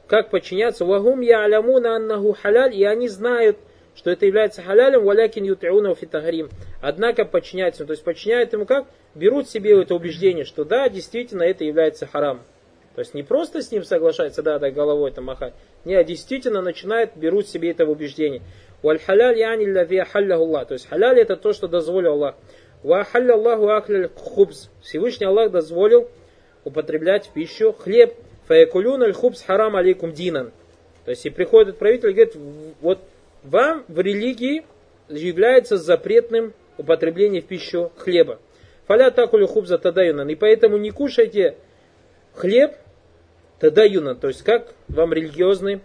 Как подчиняться? Вагум я алямуна аннаху халяль. И они знают, что это является халялем, валякин ютиуна фитахарим. Однако подчиняются. То есть подчиняют ему как? Берут себе это убеждение, что да, действительно это является харам. То есть не просто с ним соглашается, да, да, головой там махать. Не, а действительно начинают, берут себе это убеждение. Валь халяль яни лави халляху То есть халяль это то, что дозволил Аллах. Ва халля Аллаху акляль хубз. Всевышний Аллах дозволил употреблять в пищу хлеб. Фаякулюн аль-хубс харам алейкум динан. То есть и приходит правитель и говорит, вот вам в религии является запретным употребление в пищу хлеба. Фаля такулю хубза тадаюнан. И поэтому не кушайте хлеб тадаюнан. То есть как вам религиозный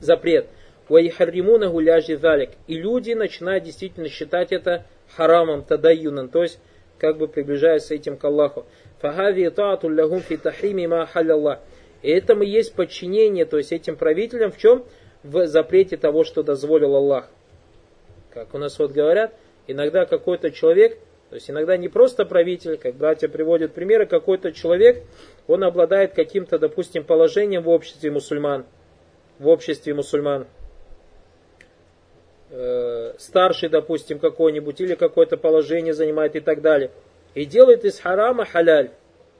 запрет. Уайхарримуна гуляжи залик. И люди начинают действительно считать это харамом тадаюнан. То есть как бы приближаясь этим к Аллаху. Фахави таату лягум фи тахрими ма халяллах. И этому есть подчинение, то есть этим правителям в чем? В запрете того, что дозволил Аллах. Как у нас вот говорят, иногда какой-то человек, то есть иногда не просто правитель, как братья приводят примеры, какой-то человек, он обладает каким-то, допустим, положением в обществе мусульман, в обществе мусульман, старший, допустим, какой-нибудь, или какое-то положение занимает и так далее, и делает из харама халяль,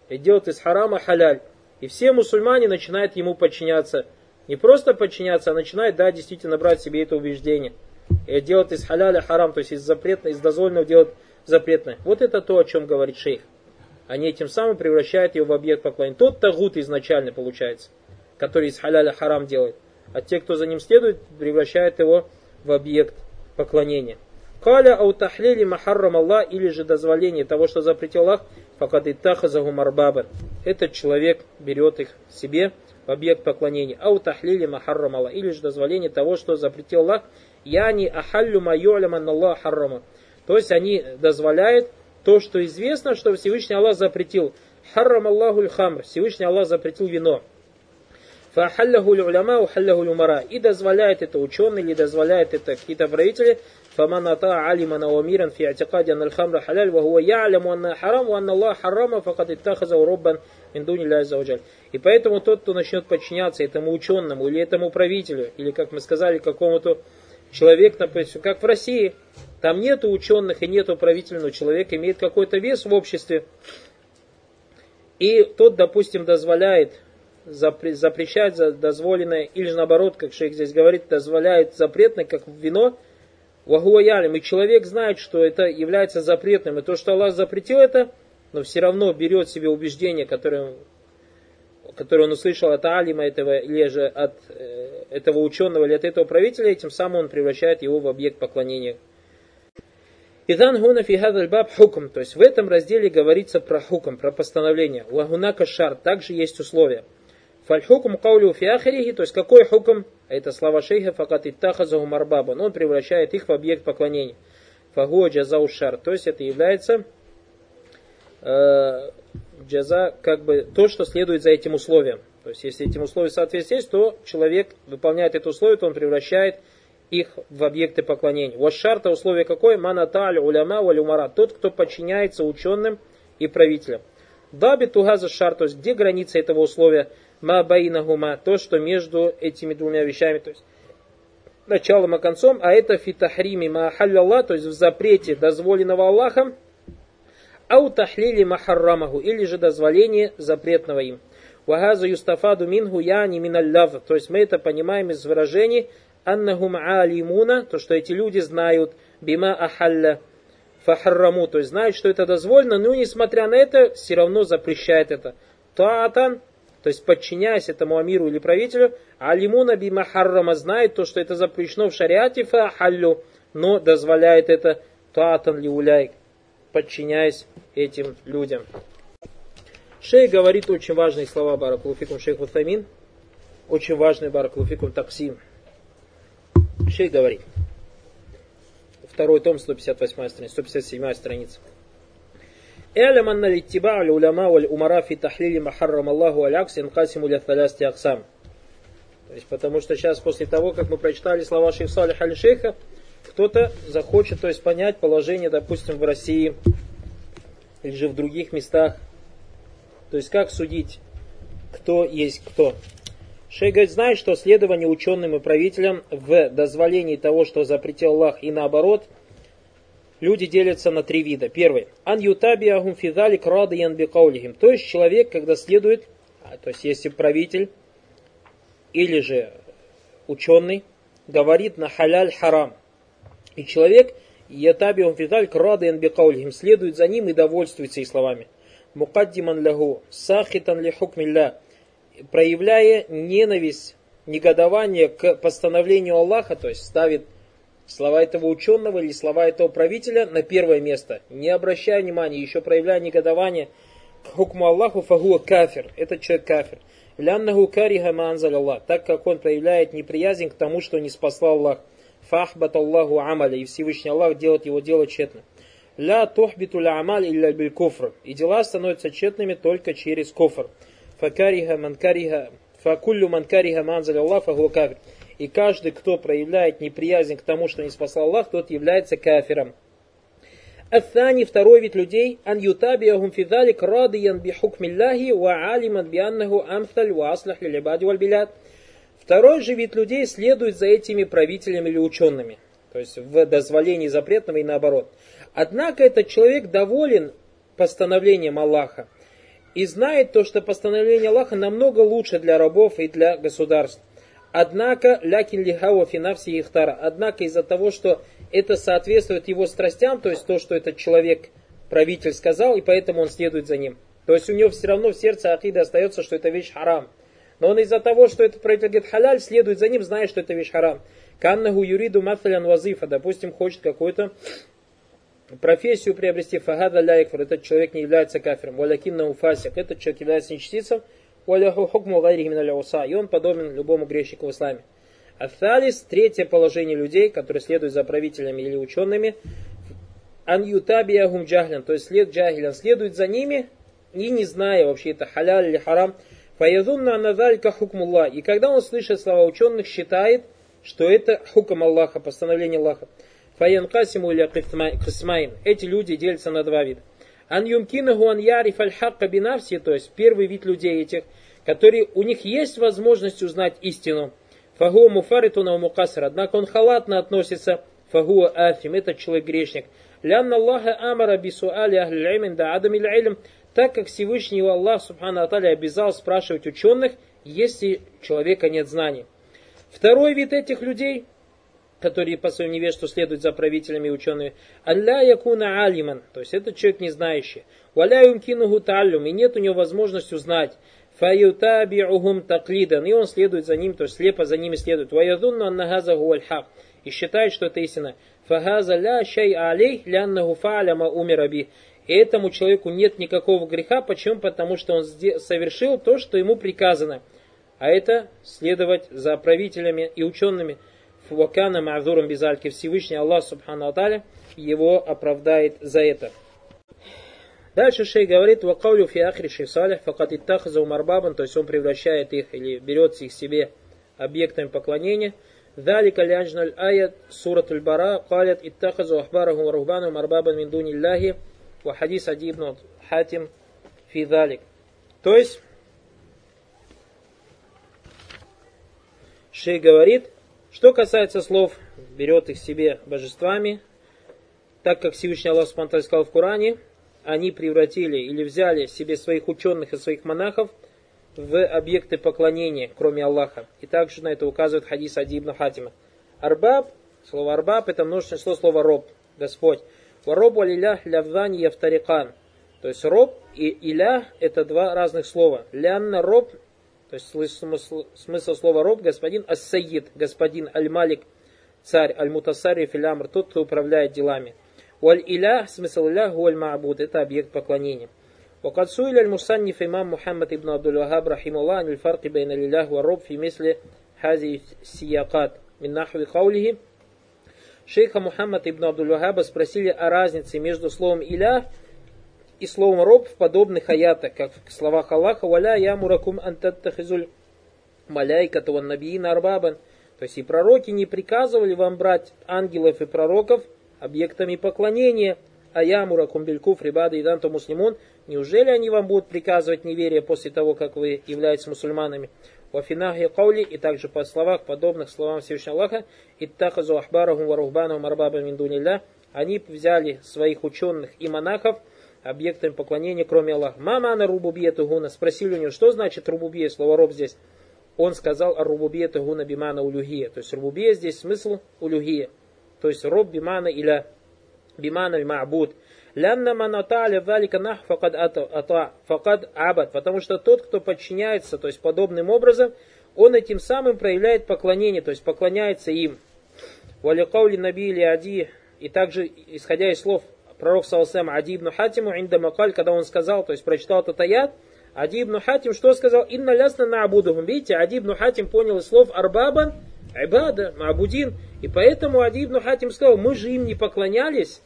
и делает из харама халяль. И все мусульмане начинают ему подчиняться. Не просто подчиняться, а начинают, да, действительно брать себе это убеждение. И делать из халяля харам, то есть из запретного, из дозволенного делать запретное. Вот это то, о чем говорит шейх. Они этим самым превращают его в объект поклонения. Тот тагут изначально получается, который из халяля харам делает. А те, кто за ним следует, превращают его в объект поклонения. Каля аутахлили махаррам Аллах или же дозволение того, что запретил Аллах, факад иттахазаху марбабан. Этот человек берет их себе в объект поклонения. Аутахлили махаррам Аллах или же дозволение того, что запретил Аллах. Яни ахаллю майю'лям Аллах харрама. То есть они дозволяют то, что известно, что Всевышний Аллах запретил. Харрам Аллаху хамр. Всевышний Аллах запретил вино. Фахаллаху уляма, ухаллаху умара. И дозволяет это ученый, или дозволяет это какие-то правители. Фаманата алима наумиран фи атикади анна хамра халяль, ва хуа я'ляму анна харам, ва анна Аллах харама, Факат иттахаза уруббан миндуни ля И поэтому тот, кто начнет подчиняться этому ученому, или этому правителю, или, как мы сказали, какому-то человеку, например, как в России, там нету ученых и нету но человек имеет какой-то вес в обществе. И тот, допустим, дозволяет запрещать дозволенное, или же наоборот, как шейх здесь говорит, дозволяет запретное, как вино, Вахуаялим, и человек знает, что это является запретным, и то, что Аллах запретил это, но все равно берет себе убеждение, которое, которое он услышал от алима этого, или же от э, этого ученого, или от этого правителя, и тем самым он превращает его в объект поклонения. Идан гуна баб хукм, то есть в этом разделе говорится про хукм, про постановление. Вагунака шар, также есть условия. Фальхукм каулю фи то есть какой хукм, это слова шейха, факат иттахазаху марбаба, он превращает их в объект поклонения. Фагуа джазау шар, то есть это является э, джаза, как бы то, что следует за этим условием. То есть если этим условиям соответствует, то человек выполняет это условие, то он превращает их в объекты поклонения. Вот шарта условие какое? Манаталь уляма валюмара. Тот, кто подчиняется ученым и правителям. Даби тугаза шар, то есть где граница этого условия? Ма байнахума, то, что между этими двумя вещами, то есть началом и концом, а это фитахрими ма то есть в запрете дозволенного Аллахом, ау тахлили махаррамаху, или же дозволение запретного им. Вагаза юстафаду мингу яни миналлав, то есть мы это понимаем из выражений аннахум алимуна, то что эти люди знают бима ахалля фахарраму, то есть знают, что это дозволено, но несмотря на это, все равно запрещает это. Таатан то есть подчиняясь этому амиру или правителю, алимуна би махаррама знает то, что это запрещено в шариате фахаллю, но дозволяет это таатан ли уляй, подчиняясь этим людям. Шей говорит очень важные слова Баракулуфикум Шейх Ватамин, очень важный Баракулуфикум Таксим. Шей говорит, второй том, 158 страница, 157 страница. اعلم أن الاتباع العلماء والأمراء في تحليل ما حرم الله والعكس ينقسم إلى ثلاثة أقسام. То есть, потому что сейчас, после того, как мы прочитали слова Шейх Салих Аль-Шейха, кто-то захочет, то есть, понять положение, допустим, в России или же в других местах. То есть, как судить, кто есть кто. Шейх говорит, знаешь, что следование ученым и правителям в дозволении того, что запретил Аллах, и наоборот – люди делятся на три вида. Первый. Ан ютабиахум фидалик радиян бикаулихим. То есть человек, когда следует, а, то есть если правитель или же ученый говорит на халяль харам. И человек, ятабиахум фидалик радиян бикаулихим, следует за ним и довольствуется их словами. Мукаддиман лягу, сахитан ли хукмилля. проявляя ненависть, негодование к постановлению Аллаха, то есть ставит слова этого ученого или слова этого правителя на первое место, не обращая внимания, еще проявляя негодование к хукму Аллаху, фагуа кафир, этот человек кафир. Ляннаху кариха манзаль Аллах, так как он проявляет неприязнь к тому, что не спасал Аллах. Фахбат Аллаху амаля, и Всевышний Аллах делает его дело тщетно. Ля тухбиту ля амаль илля биль куфр. И дела становятся тщетными только через куфр. Факариха манкариха, факуллю манкариха манзаль Аллах фагу кафир. И каждый, кто проявляет неприязнь к тому, что не спасал Аллах, тот является кафиром. Аthani, второй вид людей, ан ютабиахум фидалик радиян бихукмилляхи ва алиман бианнаху амталь ва аслах лилибади валь билят. Второй же вид людей следует за этими правителями или учеными. То есть в дозволении запретного и наоборот. Однако этот человек доволен постановлением Аллаха и знает то, что постановление Аллаха намного лучше для рабов и для государств. Однако, лякин лихава финавси ихтара. Однако из-за того, что это соответствует его страстям, то есть то, что этот человек, правитель сказал, и поэтому он следует за ним. То есть у него все равно в сердце акида остается, что это вещь харам. Но он из-за того, что этот правитель говорит халяль, следует за ним, зная, что это вещь харам. Каннаху юриду мафалян вазифа, допустим, хочет какую-то профессию приобрести, фагада ляйкфар, этот человек не является кафиром, валякинна уфасик, этот человек является нечестицем, валяху и он подобен любому грешнику в исламе. Афалис, третье положение людей, которые следуют за правителями или учеными, ан ютабиягум джахлян, то есть след джахилян, следует за ними и не зная вообще это халяль или харам, фаязунна анадалька хукмулла. И когда он слышит слова ученых, считает, что это хукам Аллаха, постановление Аллаха. Фаянкасиму или. Эти люди делятся на два вида. Ан юмкинаху ан яриф аль хакка бинавси, то есть первый вид людей этих, которые у них есть возможность узнать истину, Фагуа муфаритуна мукасар. Однако он халатно относится. Фагуа афим. Это человек грешник. Лянна Аллаха амара бисуали ахлиль да адам иль Так как Всевышний Аллах Субхану Аталя обязал спрашивать ученых, если человека нет знаний. Второй вид этих людей, которые по своему невежеству следуют за правителями и учеными, алля якуна алиман, то есть это человек не знающий. Валя юмкинуху таллюм, и нет у него возможности узнать. Фаютабиухум таклидан. И он следует за ним, то есть слепо за ними следует. Ваядунну аннахаза гуальхак. И считает, что это истина. Фагаза ля шай алей ляннаху фааляма умираби. И этому человеку нет никакого греха. Почему? Потому что он совершил то, что ему приказано. А это следовать за правителями и учеными. Вакана Мазуром Бизальки. Всевышний Аллах Субхану Аталя его оправдает за это. Дальше шей говорит, вакаулю фи ахри шифсалях, факат иттахаза умарбабан, то есть он превращает их или берет их себе объектами поклонения. Далика лянжналь аят сурат бара калят иттахазу ахбараху рухбану марбабан мин дунилляхи ва хадис адибну хатим фи далик. То есть, шей говорит, что касается слов, берет их себе божествами, так как Всевышний Аллах сказал в Коране, они превратили или взяли себе своих ученых и своих монахов в объекты поклонения, кроме Аллаха. И также на это указывает хадис Ади ибн Хатима. Арбаб, слово арбаб, это множественное число слова роб, Господь. Вароб алилях лявдани явтарикан. То есть роб и илях это два разных слова. Лянна роб, то есть смысл, смысл слова роб, господин ас-сайид, господин аль-малик, царь, аль-мутасари филямр, тот, кто управляет делами. Валь илях, смысл илях, гуаль ма'буд, это объект поклонения. وقد سئل المصنف إمام محمد بن عبد الوهاب رحمه الله عن الفرق بين الإله والرب في مثل هذه السياقات من نحو قوله Шейха Мухаммад ибн Абдул-Вахаба спросили о разнице между словом «иля» и словом «роб» в подобных аятах, как в словах Аллаха «Валя ямуракум антаттахизуль маляйкату ван набиина арбабан». То есть и пророки не приказывали вам брать ангелов и пророков объектами поклонения. А ямура кумбелькуф рибада и данто муслимун. Неужели они вам будут приказывать неверие после того, как вы являетесь мусульманами? Вафинахи каули и также по словах, подобных словам Всевышнего Аллаха, иттахазу ахбарахум варухбанахум арбаба миндунилля, они взяли своих ученых и монахов объектами поклонения, кроме Аллаха. Мама на рубубиету гуна. Спросили у него, что значит рубубия, слово роб здесь. Он сказал, рубубиету гуна бимана улюхия. То есть рубубия здесь смысл улюхия то есть роб бимана или бимана аль ма'буд. Лянна манаталя валика нах факад ата факад абад. Потому что тот, кто подчиняется, то есть подобным образом, он этим самым проявляет поклонение, то есть поклоняется им. Валикаули наби ади. И также, исходя из слов пророк Саласам Ади ибн Хатиму, инда макаль, когда он сказал, то есть прочитал этот аят, Ади ибн Хатим что сказал? Инна лясна на абудухум. Видите, Ади ибн Хатим понял из слов арбабан, айбада, маабудин. И поэтому Ади ибн Хатим сказал, мы же им не поклонялись.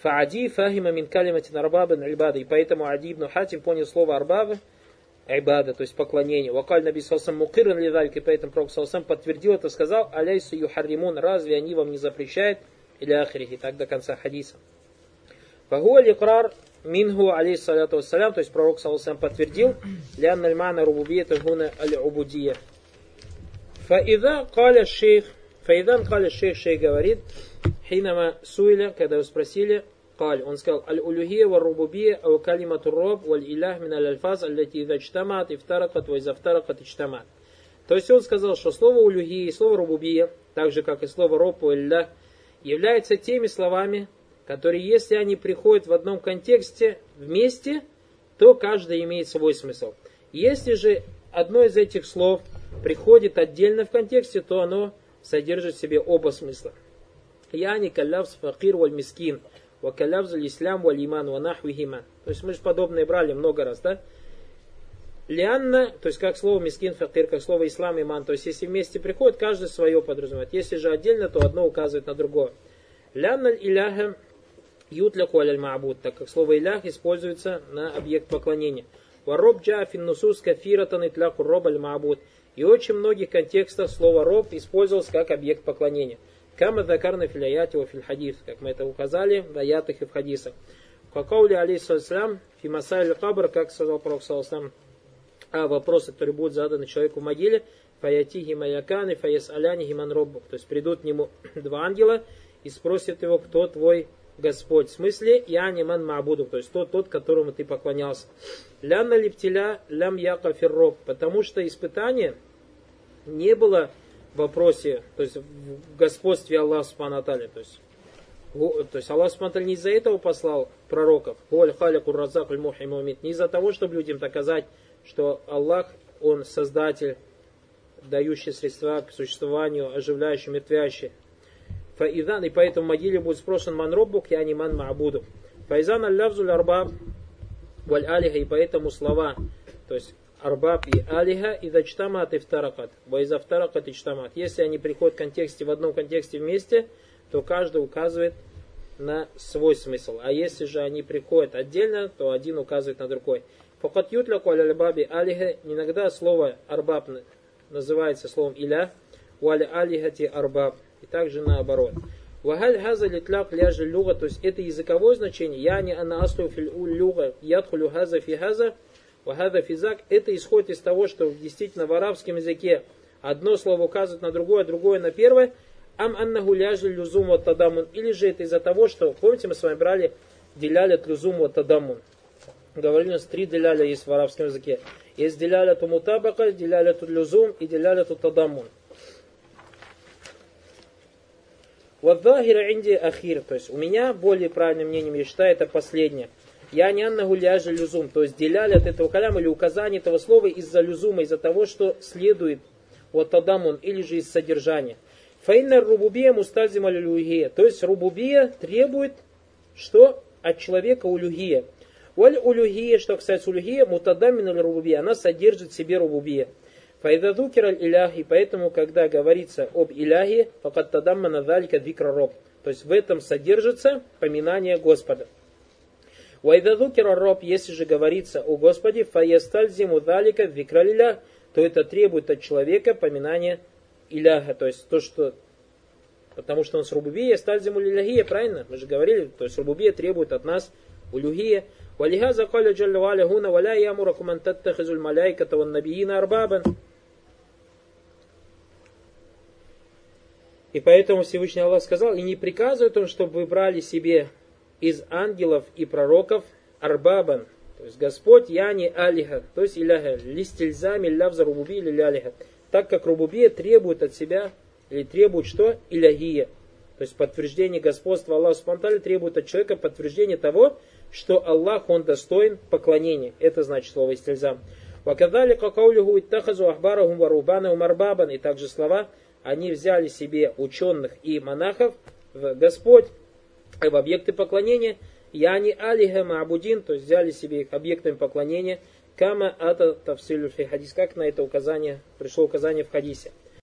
Фаади фахима мин калиматин арбабан айбада. И поэтому Ади ибн Хатим понял слово арбаба, айбада, то есть поклонение. Вакаль наби салсам мукиран лидалик, и поэтому пророк салсам подтвердил это, сказал, аляйсу юхарримун, разве они вам не запрещают? Или ахрихи, так до конца хадиса. Фагуа ликрар Минху, алейхиссалату вассалям, то есть пророк, саллаху подтвердил, лян нальмана рубубиета гуна аль-убудия. Фаида каля шейх, фаидан каля шейх, шейх говорит, хинама суиля, когда его спросили, قال он сказал الألوهية والربوبية أو كلمة الرب والإله من الألفاظ التي إذا اجتمعت افترقت وإذا افترقت اجتمعت то есть он сказал, что слово улюхия и слово рубубия, так же как и слово роб и являются теми словами, которые, если они приходят в одном контексте вместе, то каждый имеет свой смысл. Если же одно из этих слов приходит отдельно в контексте, то оно содержит в себе оба смысла. Яни калявс факир валь мискин, ва калявз ислам валь иман ва. То есть мы же подобное брали много раз, да? Лианна, то есть как слово мискин, факир, как слово ислам, иман. То есть если вместе приходит, каждый свое подразумевает. Если же отдельно, то одно указывает на другое. Лианна иляха Ютляку аль ма'буд, так как слово илях используется на объект поклонения. Вароб джа финнусус кафиратан итляку роб аль ма'буд. И очень многих контекстах слово роб использовалось как объект поклонения. Кама дакарна филяяти фил как мы это указали в аятах и в хадисах. Какаули алейхиссалям фи масайль кабр, как сказал пророк саллаху а вопросы, которые будут заданы человеку в могиле, фаятихи маяканы, фаяс аляни гиман роббук. То есть придут к нему [clears throat] два ангела и спросят его, кто твой Господь. В смысле, я не ман маабуду, то есть тот, тот, которому ты поклонялся. Ляна липтиля лям яка ферроб, потому что испытание не было в вопросе, то есть в господстве Аллаха Субхану То есть то есть Аллах Субхану не из-за этого послал пророков. Не из-за того, чтобы людям доказать, что Аллах, Он создатель, дающий средства к существованию, оживляющий, мертвящий. Фаидан, и поэтому в могиле будет спросен ман роббук, я не ман маабуду. Файзан аль-лавзуль арбаб валь алиха, и поэтому слова, то есть арбаб и алиха, и дачтамат и втаракат. Вайза втаракат и чтамат. Если они приходят в контексте, в одном контексте вместе, то каждый указывает на свой смысл. А если же они приходят отдельно, то один указывает на другой. Факат ютляку аль-баби алиха, иногда слово арбаб называется словом иля, валь алихати арбаб и также наоборот. Вагаль хаза литляк ляжи люга, то есть это языковое значение, я не ана аслу фил люга, ядхулю хаза фи хаза, вахаза физак, это исходит из того, что действительно в арабском языке одно слово указывает на другое, другое на первое, ам аннаху ляжи люзум вот или же это из-за того, что, помните, мы с вами брали деляля люзум вот тадамун. Говорили, у нас три деляля есть в арабском языке. Есть деляля ту мутабака, деляля ту люзум и деляля ту тадамун. Вадзахира инди ахир. То есть у меня более правильным мнением, я считаю, это последнее. Я не анна гуляжа люзум. То есть деляли от этого каляма или указания этого слова из-за люзума, из-за того, что следует вот тадамун или же из содержания. Фаинна рубубия мустазима люлюгия. То есть рубубия требует что? От человека улюгия. Валь улюгия, что касается улюгия, мутадамина рубубия. Она содержит в себе рубубия. Файдадукер илях, и поэтому, когда говорится об иляхе, факат тадаммана далика викра роб. То есть в этом содержится поминание Господа. Вайдадукер роб, если же говорится о Господе, фаястальзиму далика викра илях, то это требует от человека поминания иляха. То есть то, что Потому что он с рубубия стальзиму лиляхия, правильно? Мы же говорили, то есть рубубия требует от нас улюхия. ولهذا قال جل وعلا هنا ولا يأمركم أن تتخذوا الملائكة والنبيين أربابا И поэтому Всевышний Аллах сказал, и не приказывает он, чтобы вы брали себе из ангелов и пророков арбабан, то есть Господь, я не алиха, то есть иляха, листильзами лявза рубуби или лялиха, так как рубубия требует от себя, или требует что? Иляхия. То есть подтверждение господства Аллаха Субтитры требует от человека подтверждения того, что Аллах, Он достоин поклонения. Это значит слово истильзам. Вакадалика каулюху иттахазу ахбарахум варубана умарбабан. И также слова, они взяли себе ученых и монахов в Господь, в объекты поклонения, яни алиха маабудин, то есть взяли себе их объектами поклонения, кама ата тавсилю фи хадис, как на это указание, пришло указание в хадисе.